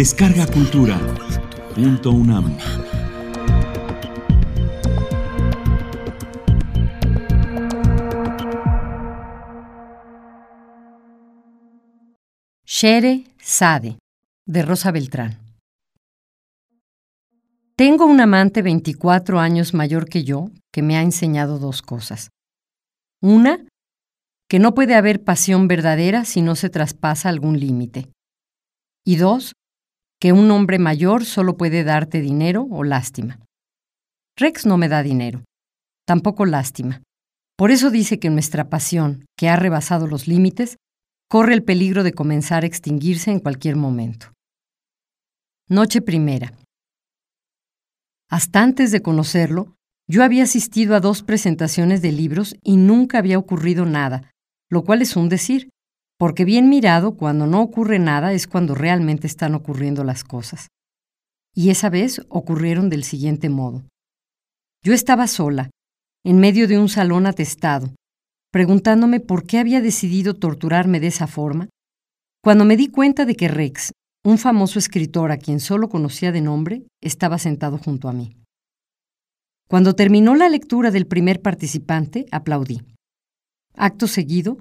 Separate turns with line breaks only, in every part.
Descarga Cultura. Punto UNAM.
Shere Sade, de Rosa Beltrán. Tengo un amante 24 años mayor que yo que me ha enseñado dos cosas. Una, que no puede haber pasión verdadera si no se traspasa algún límite. Y dos, que un hombre mayor solo puede darte dinero o lástima. Rex no me da dinero, tampoco lástima. Por eso dice que nuestra pasión, que ha rebasado los límites, corre el peligro de comenzar a extinguirse en cualquier momento. Noche primera. Hasta antes de conocerlo, yo había asistido a dos presentaciones de libros y nunca había ocurrido nada, lo cual es un decir, porque bien mirado, cuando no ocurre nada es cuando realmente están ocurriendo las cosas. Y esa vez ocurrieron del siguiente modo. Yo estaba sola, en medio de un salón atestado, preguntándome por qué había decidido torturarme de esa forma, cuando me di cuenta de que Rex, un famoso escritor a quien solo conocía de nombre, estaba sentado junto a mí. Cuando terminó la lectura del primer participante, aplaudí. Acto seguido,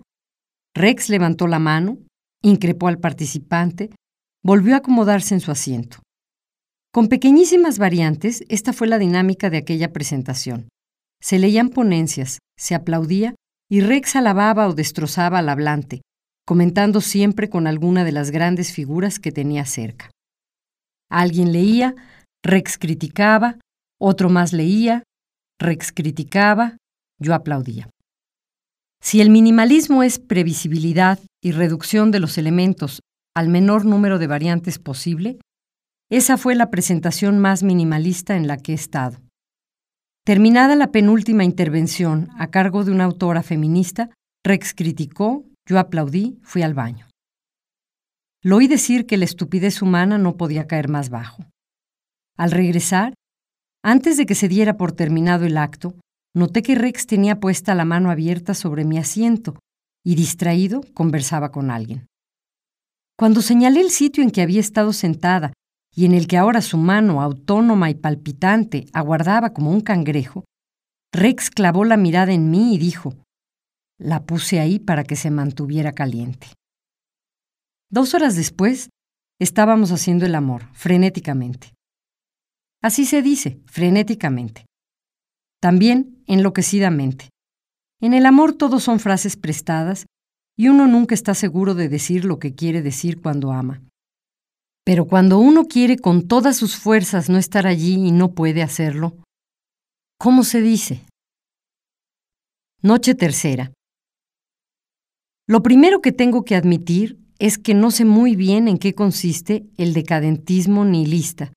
Rex levantó la mano, increpó al participante, volvió a acomodarse en su asiento. Con pequeñísimas variantes, esta fue la dinámica de aquella presentación. Se leían ponencias, se aplaudía y Rex alababa o destrozaba al hablante, comentando siempre con alguna de las grandes figuras que tenía cerca. Alguien leía, Rex criticaba, otro más leía, Rex criticaba, yo aplaudía. Si el minimalismo es previsibilidad y reducción de los elementos al menor número de variantes posible, esa fue la presentación más minimalista en la que he estado. Terminada la penúltima intervención a cargo de una autora feminista, Rex criticó, yo aplaudí, fui al baño. Lo oí decir que la estupidez humana no podía caer más bajo. Al regresar, antes de que se diera por terminado el acto, Noté que Rex tenía puesta la mano abierta sobre mi asiento y distraído conversaba con alguien. Cuando señalé el sitio en que había estado sentada y en el que ahora su mano, autónoma y palpitante, aguardaba como un cangrejo, Rex clavó la mirada en mí y dijo, la puse ahí para que se mantuviera caliente. Dos horas después, estábamos haciendo el amor, frenéticamente. Así se dice, frenéticamente también enloquecidamente. En el amor todos son frases prestadas y uno nunca está seguro de decir lo que quiere decir cuando ama. Pero cuando uno quiere con todas sus fuerzas no estar allí y no puede hacerlo, ¿cómo se dice? Noche tercera. Lo primero que tengo que admitir es que no sé muy bien en qué consiste el decadentismo nihilista,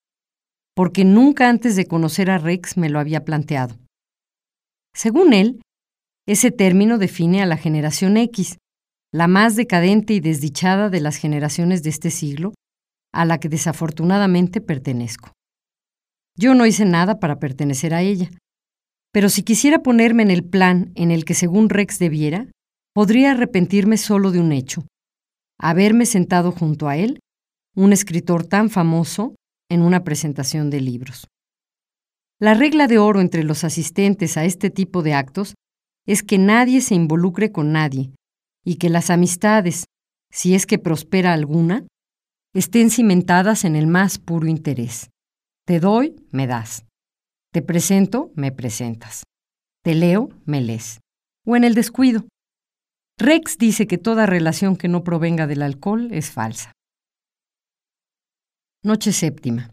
porque nunca antes de conocer a Rex me lo había planteado. Según él, ese término define a la generación X, la más decadente y desdichada de las generaciones de este siglo, a la que desafortunadamente pertenezco. Yo no hice nada para pertenecer a ella, pero si quisiera ponerme en el plan en el que según Rex debiera, podría arrepentirme solo de un hecho, haberme sentado junto a él, un escritor tan famoso, en una presentación de libros. La regla de oro entre los asistentes a este tipo de actos es que nadie se involucre con nadie y que las amistades, si es que prospera alguna, estén cimentadas en el más puro interés. Te doy, me das. Te presento, me presentas. Te leo, me lees. O en el descuido. Rex dice que toda relación que no provenga del alcohol es falsa. Noche séptima.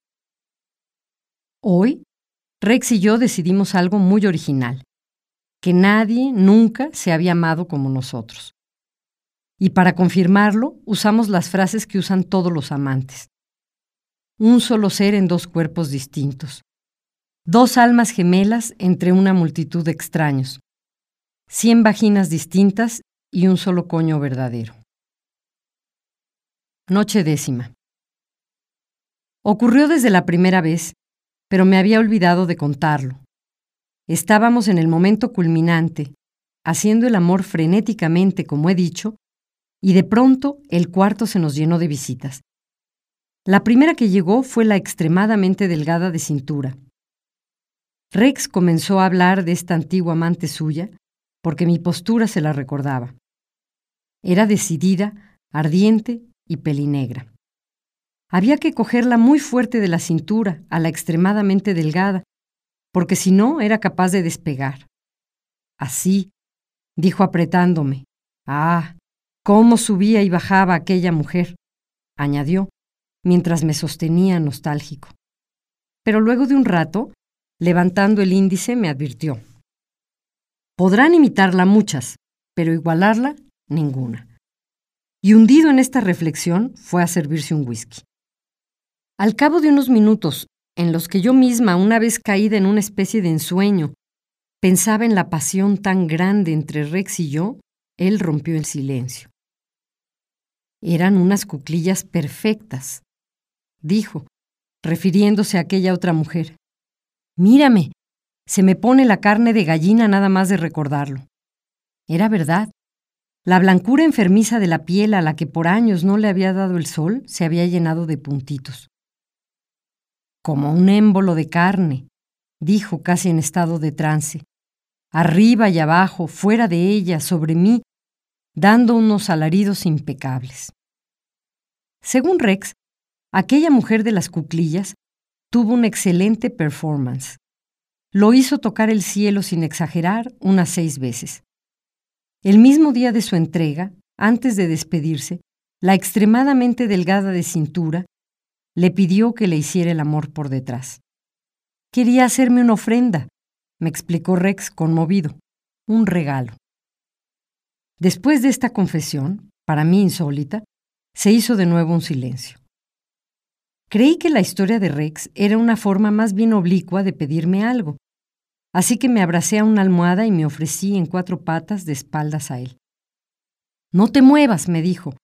Hoy Rex y yo decidimos algo muy original, que nadie nunca se había amado como nosotros. Y para confirmarlo, usamos las frases que usan todos los amantes. Un solo ser en dos cuerpos distintos. Dos almas gemelas entre una multitud de extraños. Cien vaginas distintas y un solo coño verdadero. Noche décima. Ocurrió desde la primera vez pero me había olvidado de contarlo. Estábamos en el momento culminante, haciendo el amor frenéticamente, como he dicho, y de pronto el cuarto se nos llenó de visitas. La primera que llegó fue la extremadamente delgada de cintura. Rex comenzó a hablar de esta antigua amante suya porque mi postura se la recordaba. Era decidida, ardiente y pelinegra. Había que cogerla muy fuerte de la cintura, a la extremadamente delgada, porque si no era capaz de despegar. Así, dijo apretándome. Ah, cómo subía y bajaba aquella mujer, añadió, mientras me sostenía nostálgico. Pero luego de un rato, levantando el índice, me advirtió. Podrán imitarla muchas, pero igualarla ninguna. Y hundido en esta reflexión, fue a servirse un whisky. Al cabo de unos minutos, en los que yo misma, una vez caída en una especie de ensueño, pensaba en la pasión tan grande entre Rex y yo, él rompió el silencio. Eran unas cuclillas perfectas, dijo, refiriéndose a aquella otra mujer. Mírame, se me pone la carne de gallina nada más de recordarlo. Era verdad. La blancura enfermiza de la piel a la que por años no le había dado el sol se había llenado de puntitos como un émbolo de carne, dijo casi en estado de trance, arriba y abajo, fuera de ella, sobre mí, dando unos alaridos impecables. Según Rex, aquella mujer de las cuclillas tuvo una excelente performance. Lo hizo tocar el cielo sin exagerar unas seis veces. El mismo día de su entrega, antes de despedirse, la extremadamente delgada de cintura le pidió que le hiciera el amor por detrás. Quería hacerme una ofrenda, me explicó Rex conmovido, un regalo. Después de esta confesión, para mí insólita, se hizo de nuevo un silencio. Creí que la historia de Rex era una forma más bien oblicua de pedirme algo, así que me abracé a una almohada y me ofrecí en cuatro patas de espaldas a él. No te muevas, me dijo,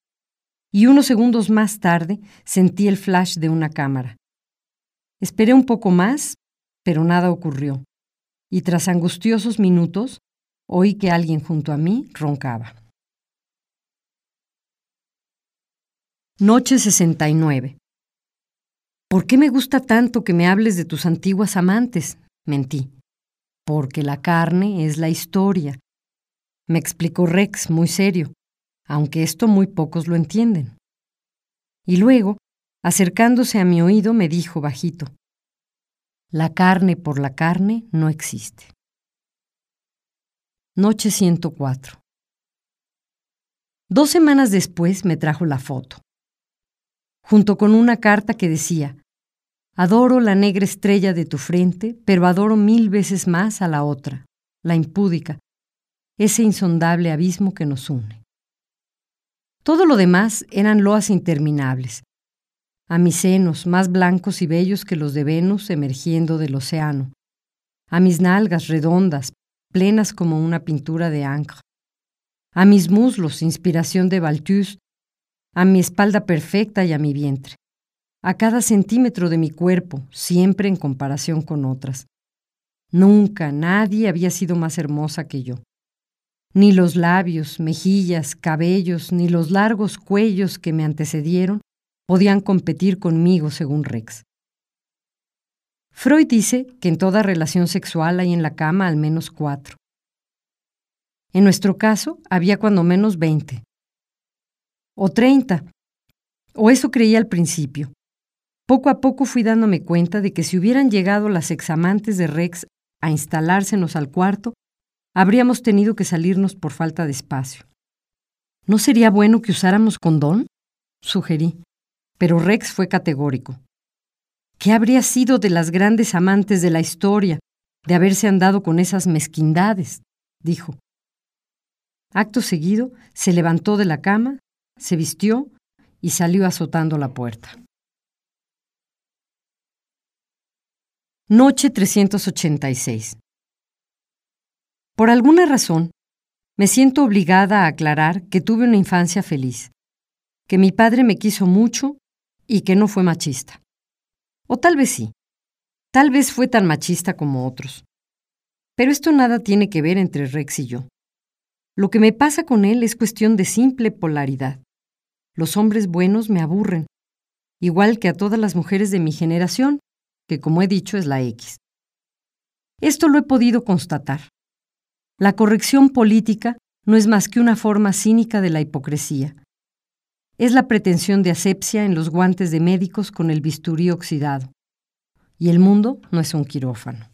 y unos segundos más tarde sentí el flash de una cámara. Esperé un poco más, pero nada ocurrió, y tras angustiosos minutos oí que alguien junto a mí roncaba. Noche 69. ¿Por qué me gusta tanto que me hables de tus antiguas amantes? Mentí. Porque la carne es la historia. Me explicó Rex muy serio aunque esto muy pocos lo entienden. Y luego, acercándose a mi oído, me dijo bajito, La carne por la carne no existe. Noche 104. Dos semanas después me trajo la foto, junto con una carta que decía, Adoro la negra estrella de tu frente, pero adoro mil veces más a la otra, la impúdica, ese insondable abismo que nos une. Todo lo demás eran loas interminables. A mis senos, más blancos y bellos que los de Venus emergiendo del océano. A mis nalgas redondas, plenas como una pintura de Ancre. A mis muslos, inspiración de Balthus. A mi espalda perfecta y a mi vientre. A cada centímetro de mi cuerpo, siempre en comparación con otras. Nunca nadie había sido más hermosa que yo. Ni los labios, mejillas, cabellos, ni los largos cuellos que me antecedieron podían competir conmigo, según Rex. Freud dice que en toda relación sexual hay en la cama al menos cuatro. En nuestro caso, había cuando menos veinte. O treinta. O eso creía al principio. Poco a poco fui dándome cuenta de que si hubieran llegado las examantes de Rex a instalársenos al cuarto, habríamos tenido que salirnos por falta de espacio. ¿No sería bueno que usáramos condón? Sugerí, pero Rex fue categórico. ¿Qué habría sido de las grandes amantes de la historia de haberse andado con esas mezquindades? dijo. Acto seguido, se levantó de la cama, se vistió y salió azotando la puerta. Noche 386. Por alguna razón, me siento obligada a aclarar que tuve una infancia feliz, que mi padre me quiso mucho y que no fue machista. O tal vez sí, tal vez fue tan machista como otros. Pero esto nada tiene que ver entre Rex y yo. Lo que me pasa con él es cuestión de simple polaridad. Los hombres buenos me aburren. igual que a todas las mujeres de mi generación, que como he dicho es la X. Esto lo he podido constatar. La corrección política no es más que una forma cínica de la hipocresía. Es la pretensión de asepsia en los guantes de médicos con el bisturí oxidado. Y el mundo no es un quirófano.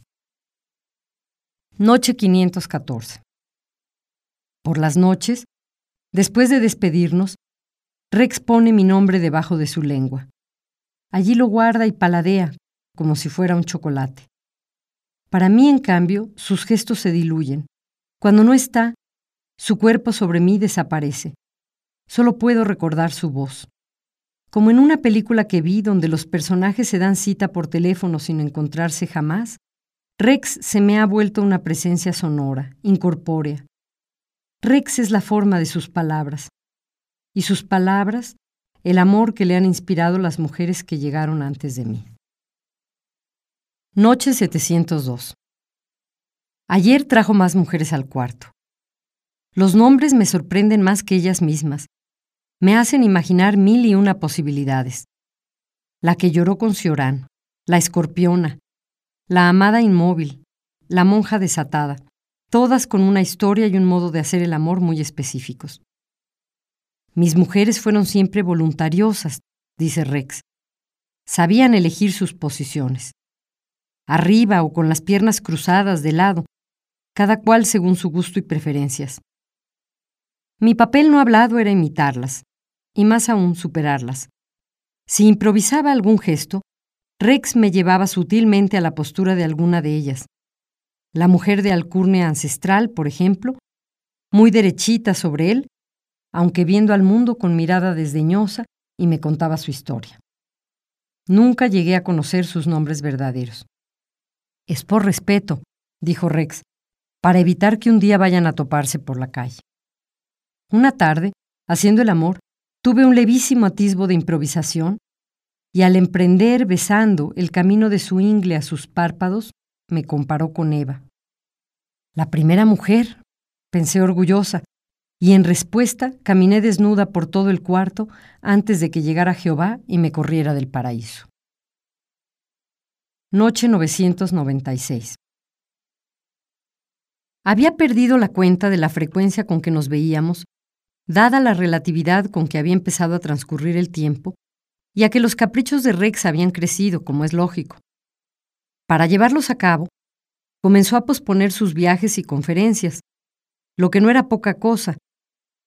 Noche 514. Por las noches, después de despedirnos, Rex pone mi nombre debajo de su lengua. Allí lo guarda y paladea como si fuera un chocolate. Para mí, en cambio, sus gestos se diluyen. Cuando no está, su cuerpo sobre mí desaparece. Solo puedo recordar su voz. Como en una película que vi donde los personajes se dan cita por teléfono sin encontrarse jamás, Rex se me ha vuelto una presencia sonora, incorpórea. Rex es la forma de sus palabras. Y sus palabras, el amor que le han inspirado las mujeres que llegaron antes de mí. Noche 702. Ayer trajo más mujeres al cuarto. Los nombres me sorprenden más que ellas mismas. Me hacen imaginar mil y una posibilidades. La que lloró con Ciorán, la escorpiona, la amada inmóvil, la monja desatada, todas con una historia y un modo de hacer el amor muy específicos. Mis mujeres fueron siempre voluntariosas, dice Rex. Sabían elegir sus posiciones arriba o con las piernas cruzadas de lado, cada cual según su gusto y preferencias. Mi papel no hablado era imitarlas, y más aún superarlas. Si improvisaba algún gesto, Rex me llevaba sutilmente a la postura de alguna de ellas. La mujer de alcurnia ancestral, por ejemplo, muy derechita sobre él, aunque viendo al mundo con mirada desdeñosa, y me contaba su historia. Nunca llegué a conocer sus nombres verdaderos. Es por respeto, dijo Rex, para evitar que un día vayan a toparse por la calle. Una tarde, haciendo el amor, tuve un levísimo atisbo de improvisación y al emprender besando el camino de su ingle a sus párpados, me comparó con Eva. La primera mujer, pensé orgullosa, y en respuesta caminé desnuda por todo el cuarto antes de que llegara Jehová y me corriera del paraíso. Noche 996. Había perdido la cuenta de la frecuencia con que nos veíamos, dada la relatividad con que había empezado a transcurrir el tiempo, y a que los caprichos de Rex habían crecido, como es lógico. Para llevarlos a cabo, comenzó a posponer sus viajes y conferencias, lo que no era poca cosa,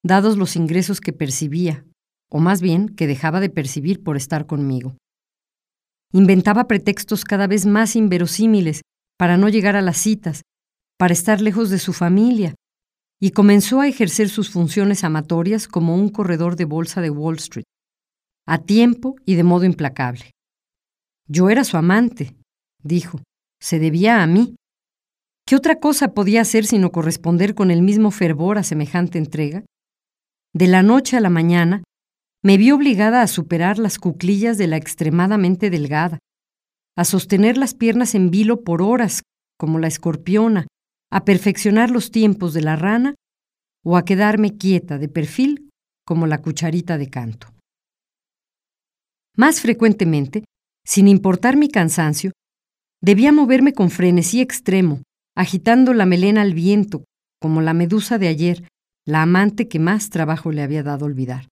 dados los ingresos que percibía, o más bien que dejaba de percibir por estar conmigo. Inventaba pretextos cada vez más inverosímiles para no llegar a las citas, para estar lejos de su familia, y comenzó a ejercer sus funciones amatorias como un corredor de bolsa de Wall Street, a tiempo y de modo implacable. Yo era su amante, dijo, se debía a mí. ¿Qué otra cosa podía hacer sino corresponder con el mismo fervor a semejante entrega? De la noche a la mañana, me vi obligada a superar las cuclillas de la extremadamente delgada, a sostener las piernas en vilo por horas, como la escorpiona, a perfeccionar los tiempos de la rana o a quedarme quieta de perfil como la cucharita de canto. Más frecuentemente, sin importar mi cansancio, debía moverme con frenesí extremo, agitando la melena al viento, como la medusa de ayer, la amante que más trabajo le había dado olvidar.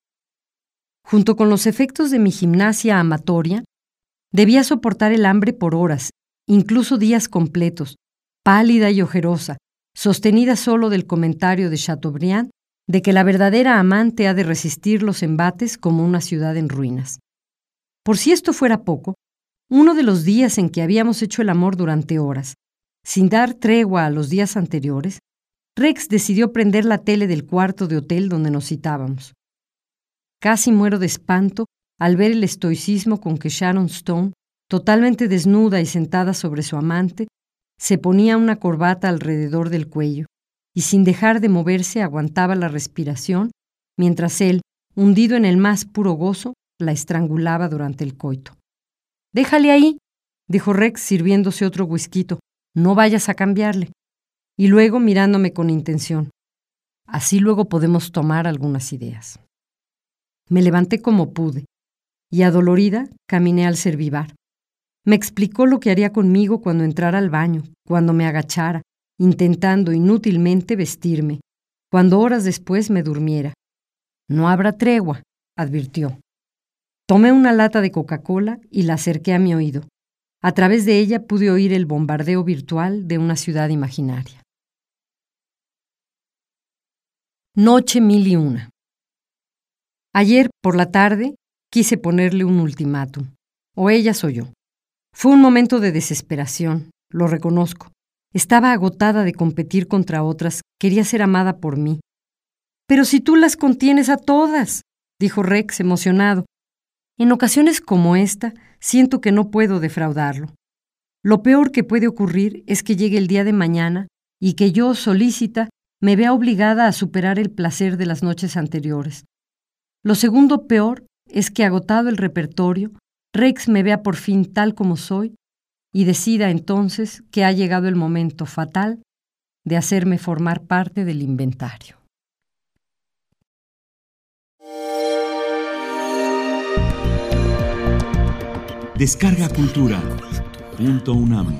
Junto con los efectos de mi gimnasia amatoria, debía soportar el hambre por horas, incluso días completos, pálida y ojerosa, sostenida solo del comentario de Chateaubriand de que la verdadera amante ha de resistir los embates como una ciudad en ruinas. Por si esto fuera poco, uno de los días en que habíamos hecho el amor durante horas, sin dar tregua a los días anteriores, Rex decidió prender la tele del cuarto de hotel donde nos citábamos. Casi muero de espanto al ver el estoicismo con que Sharon Stone, totalmente desnuda y sentada sobre su amante, se ponía una corbata alrededor del cuello y sin dejar de moverse aguantaba la respiración mientras él, hundido en el más puro gozo, la estrangulaba durante el coito. Déjale ahí, dijo Rex sirviéndose otro whisky. No vayas a cambiarle. Y luego mirándome con intención. Así luego podemos tomar algunas ideas. Me levanté como pude, y adolorida caminé al servivar. Me explicó lo que haría conmigo cuando entrara al baño, cuando me agachara, intentando inútilmente vestirme, cuando horas después me durmiera. No habrá tregua, advirtió. Tomé una lata de Coca-Cola y la acerqué a mi oído. A través de ella pude oír el bombardeo virtual de una ciudad imaginaria. Noche mil y una. Ayer, por la tarde, quise ponerle un ultimátum. O ella soy yo. Fue un momento de desesperación, lo reconozco. Estaba agotada de competir contra otras, quería ser amada por mí. Pero si tú las contienes a todas, dijo Rex emocionado. En ocasiones como esta, siento que no puedo defraudarlo. Lo peor que puede ocurrir es que llegue el día de mañana y que yo, solícita, me vea obligada a superar el placer de las noches anteriores. Lo segundo peor es que agotado el repertorio, Rex me vea por fin tal como soy y decida entonces que ha llegado el momento fatal de hacerme formar parte del inventario.
Descarga Cultura. Punto UNAM.